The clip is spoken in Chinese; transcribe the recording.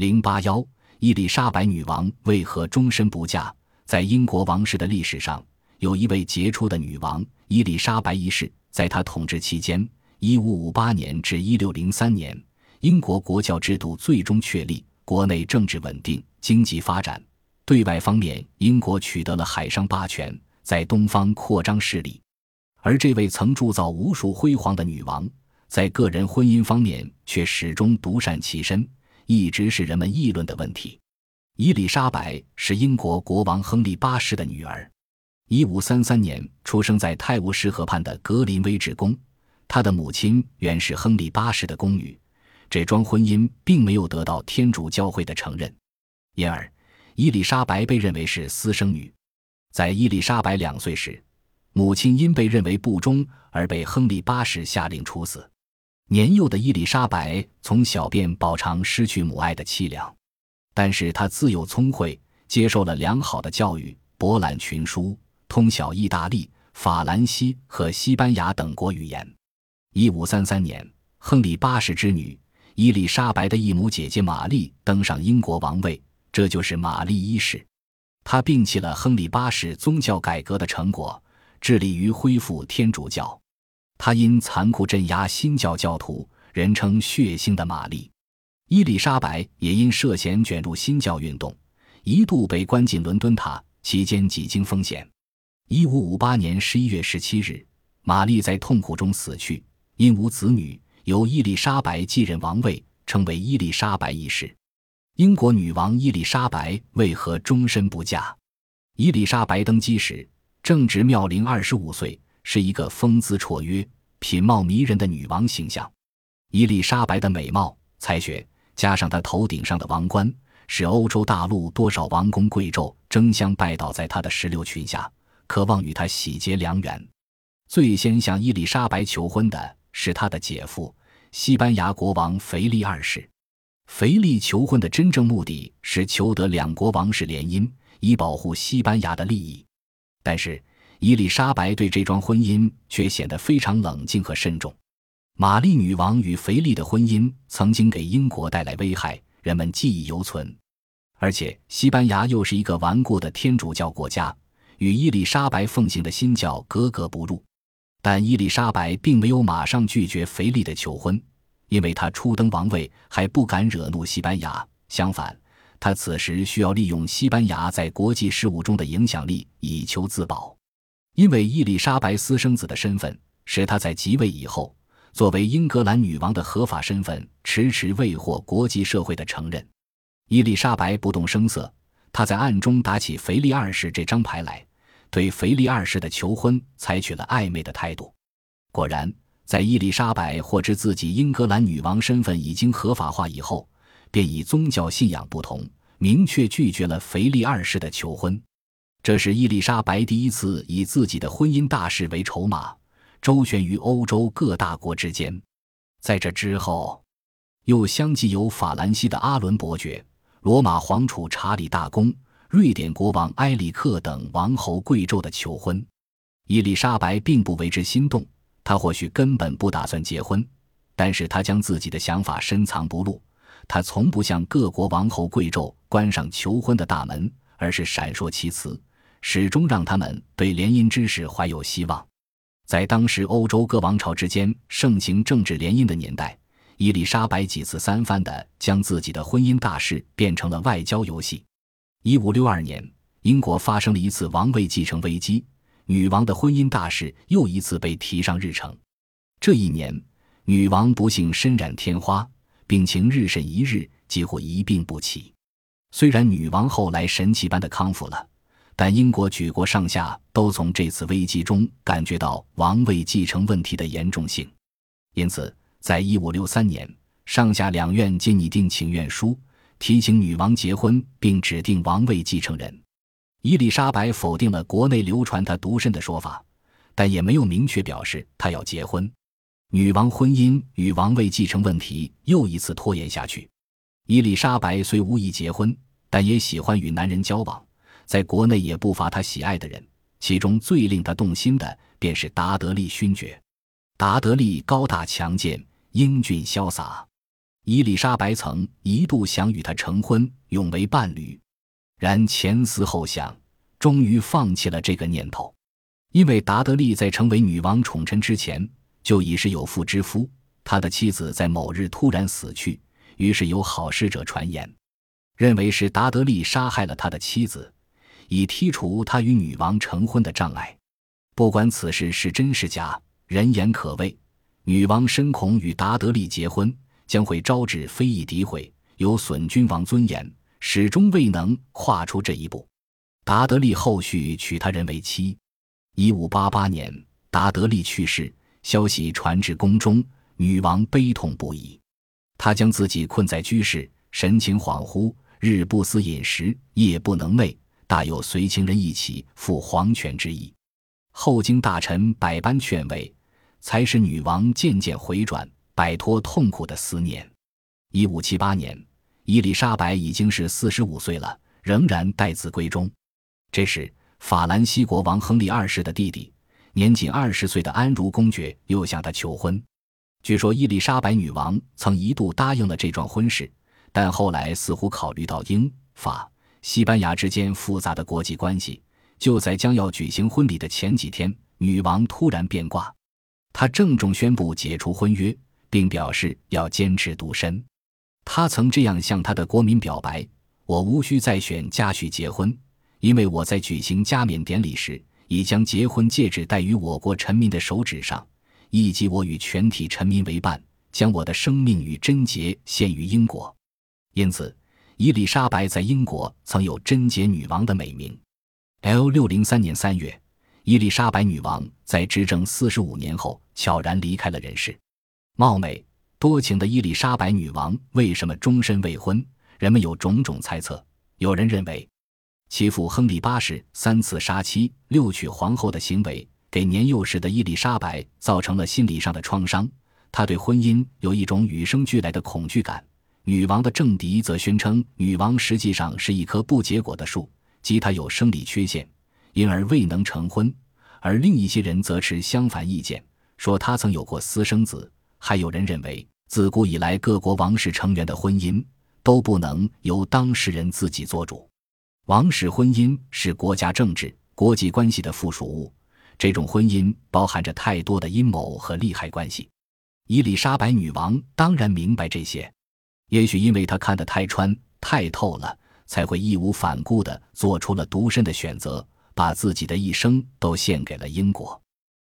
零八幺，伊丽莎白女王为何终身不嫁？在英国王室的历史上，有一位杰出的女王伊丽莎白一世。在她统治期间（一五五八年至一六零三年），英国国教制度最终确立，国内政治稳定，经济发展。对外方面，英国取得了海上霸权，在东方扩张势力。而这位曾铸造无数辉煌的女王，在个人婚姻方面却始终独善其身。一直是人们议论的问题。伊丽莎白是英国国王亨利八世的女儿，一五三三年出生在泰晤士河畔的格林威治宫。她的母亲原是亨利八世的宫女，这桩婚姻并没有得到天主教会的承认，因而伊丽莎白被认为是私生女。在伊丽莎白两岁时，母亲因被认为不忠而被亨利八世下令处死。年幼的伊丽莎白从小便饱尝失去母爱的凄凉，但是她自幼聪慧，接受了良好的教育，博览群书，通晓意大利、法兰西和西班牙等国语言。一五三三年，亨利八世之女伊丽莎白的异母姐姐玛丽登上英国王位，这就是玛丽一世。她摒弃了亨利八世宗教改革的成果，致力于恢复天主教。他因残酷镇压新教教徒，人称“血腥的玛丽”。伊丽莎白也因涉嫌卷入新教运动，一度被关进伦敦塔，期间几经风险。一五五八年十一月十七日，玛丽在痛苦中死去，因无子女，由伊丽莎白继任王位，称为伊丽莎白一世。英国女王伊丽莎白为何终身不嫁？伊丽莎白登基时正值妙龄二十五岁。是一个风姿绰约、品貌迷人的女王形象。伊丽莎白的美貌、才学，加上她头顶上的王冠，使欧洲大陆多少王公贵胄争相拜倒在她的石榴裙下，渴望与她喜结良缘。最先向伊丽莎白求婚的是她的姐夫，西班牙国王腓力二世。腓力求婚的真正目的是求得两国王室联姻，以保护西班牙的利益。但是。伊丽莎白对这桩婚姻却显得非常冷静和慎重。玛丽女王与腓力的婚姻曾经给英国带来危害，人们记忆犹存。而且，西班牙又是一个顽固的天主教国家，与伊丽莎白奉行的新教格格不入。但伊丽莎白并没有马上拒绝腓力的求婚，因为她初登王位还不敢惹怒西班牙。相反，她此时需要利用西班牙在国际事务中的影响力，以求自保。因为伊丽莎白私生子的身份，使她在即位以后，作为英格兰女王的合法身份迟迟未获国际社会的承认。伊丽莎白不动声色，她在暗中打起腓力二世这张牌来，对腓力二世的求婚采取了暧昧的态度。果然，在伊丽莎白获知自己英格兰女王身份已经合法化以后，便以宗教信仰不同，明确拒绝了腓力二世的求婚。这是伊丽莎白第一次以自己的婚姻大事为筹码，周旋于欧洲各大国之间。在这之后，又相继有法兰西的阿伦伯爵、罗马皇储查理大公、瑞典国王埃里克等王侯贵胄的求婚。伊丽莎白并不为之心动，她或许根本不打算结婚，但是她将自己的想法深藏不露。她从不向各国王侯贵胄关上求婚的大门，而是闪烁其词。始终让他们对联姻之事怀有希望。在当时欧洲各王朝之间盛行政治联姻的年代，伊丽莎白几次三番地将自己的婚姻大事变成了外交游戏。一五六二年，英国发生了一次王位继承危机，女王的婚姻大事又一次被提上日程。这一年，女王不幸身染天花，病情日甚一日，几乎一病不起。虽然女王后来神奇般的康复了。但英国举国上下都从这次危机中感觉到王位继承问题的严重性，因此，在一五六三年，上下两院皆拟定请愿书，提请女王结婚并指定王位继承人。伊丽莎白否定了国内流传她独身的说法，但也没有明确表示她要结婚。女王婚姻与王位继承问题又一次拖延下去。伊丽莎白虽无意结婚，但也喜欢与男人交往。在国内也不乏他喜爱的人，其中最令他动心的便是达德利勋爵。达德利高大强健、英俊潇洒，伊丽莎白曾一度想与他成婚，永为伴侣，然前思后想，终于放弃了这个念头。因为达德利在成为女王宠臣之前就已是有妇之夫，他的妻子在某日突然死去，于是有好事者传言，认为是达德利杀害了他的妻子，以剔除他与女王成婚的障碍。不管此事是真是假，人言可畏。女王深恐与达德利结婚将会招致非议诋毁，有损君王尊严，始终未能跨出这一步。达德利后续娶他人为妻。一五八八年，达德利去世，消息传至宫中，女王悲痛不已。她将自己困在居室，神情恍惚，日不思饮食，夜不能寐，大有随情人一起赴黄泉之意。后经大臣百般劝慰。才使女王渐渐回转，摆脱痛苦的思念。一五七八年，伊丽莎白已经是四十五岁了，仍然待字闺中。这时，法兰西国王亨利二世的弟弟，年仅二十岁的安茹公爵又向她求婚。据说，伊丽莎白女王曾一度答应了这桩婚事，但后来似乎考虑到英法西班牙之间复杂的国际关系，就在将要举行婚礼的前几天，女王突然变卦。她郑重宣布解除婚约，并表示要坚持独身。他曾这样向他的国民表白：“我无需再选嘉许结婚，因为我在举行加冕典礼时已将结婚戒指戴于我国臣民的手指上，以及我与全体臣民为伴，将我的生命与贞洁献于英国。因此，伊丽莎白在英国曾有‘贞洁女王’的美名。L 六零三年三月。伊丽莎白女王在执政四十五年后悄然离开了人世。貌美多情的伊丽莎白女王为什么终身未婚？人们有种种猜测。有人认为，其父亨利八世三次杀妻、六娶皇后的行为，给年幼时的伊丽莎白造成了心理上的创伤。她对婚姻有一种与生俱来的恐惧感。女王的政敌则宣称，女王实际上是一棵不结果的树，即她有生理缺陷。因而未能成婚，而另一些人则持相反意见，说她曾有过私生子。还有人认为，自古以来各国王室成员的婚姻都不能由当事人自己做主，王室婚姻是国家政治、国际关系的附属物。这种婚姻包含着太多的阴谋和利害关系。伊丽莎白女王当然明白这些，也许因为他看得太穿、太透了，才会义无反顾地做出了独身的选择。把自己的一生都献给了英国。